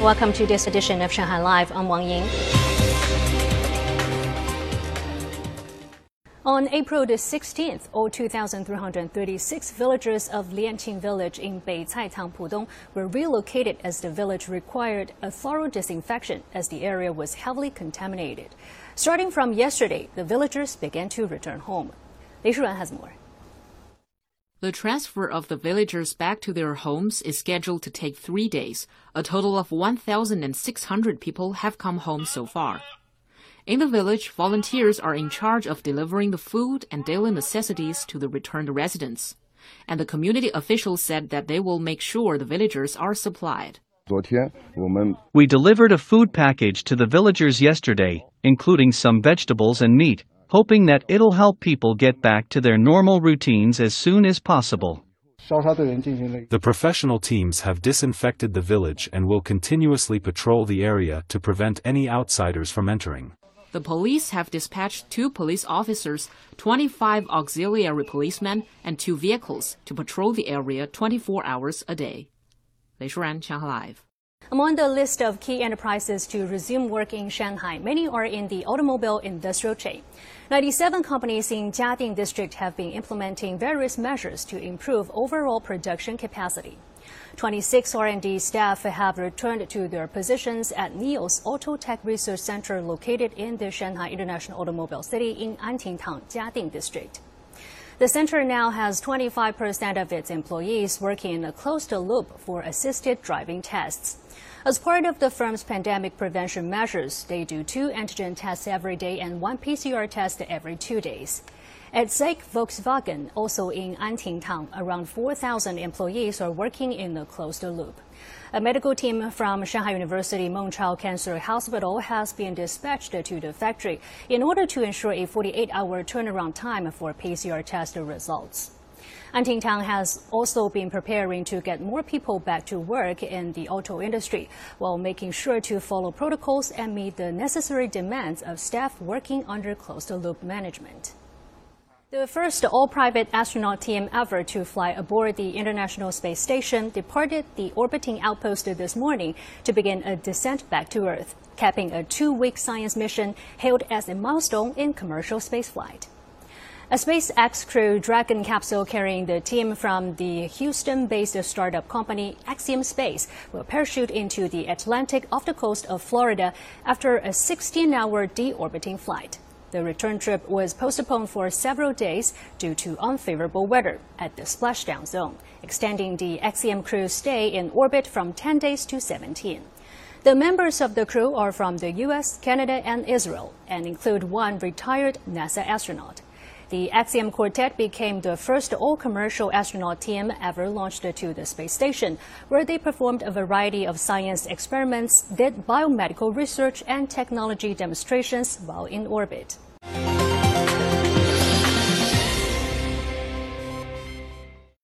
Welcome to this edition of Shanghai Live. I'm Wang Ying. On April the 16th, all 2,336 villagers of Lianqin village in Beicai Town, Pudong were relocated as the village required a thorough disinfection as the area was heavily contaminated. Starting from yesterday, the villagers began to return home. Lei Shuran has more. The transfer of the villagers back to their homes is scheduled to take three days. A total of 1,600 people have come home so far. In the village, volunteers are in charge of delivering the food and daily necessities to the returned residents. And the community officials said that they will make sure the villagers are supplied. We delivered a food package to the villagers yesterday, including some vegetables and meat, hoping that it'll help people get back to their normal routines as soon as possible. The professional teams have disinfected the village and will continuously patrol the area to prevent any outsiders from entering. The police have dispatched two police officers, 25 auxiliary policemen, and two vehicles to patrol the area 24 hours a day. Lei Shuran, Shanghai Live. Among the list of key enterprises to resume work in Shanghai, many are in the automobile industrial chain. 97 companies in Jiading district have been implementing various measures to improve overall production capacity. 26 R&D staff have returned to their positions at NIO's Auto Tech Research Center located in the Shanghai International Automobile City in Anting Town, Jiading district. The center now has 25% of its employees working in a closed loop for assisted driving tests. As part of the firm's pandemic prevention measures, they do two antigen tests every day and one PCR test every two days. At SAIC Volkswagen, also in Anting Town, around 4,000 employees are working in a closed loop. A medical team from Shanghai University Mengchao Cancer Hospital has been dispatched to the factory in order to ensure a 48-hour turnaround time for PCR test results. Anting Town has also been preparing to get more people back to work in the auto industry while making sure to follow protocols and meet the necessary demands of staff working under closed-loop management. The first all-private astronaut team ever to fly aboard the International Space Station departed the orbiting outpost this morning to begin a descent back to Earth, capping a two-week science mission hailed as a milestone in commercial spaceflight. A SpaceX Crew Dragon capsule carrying the team from the Houston-based startup company Axiom Space will parachute into the Atlantic off the coast of Florida after a 16-hour deorbiting flight. The return trip was postponed for several days due to unfavorable weather at the splashdown zone, extending the Axiom crew's stay in orbit from 10 days to 17. The members of the crew are from the US, Canada, and Israel and include one retired NASA astronaut. The Axiom Quartet became the first all commercial astronaut team ever launched to the space station, where they performed a variety of science experiments, did biomedical research, and technology demonstrations while in orbit.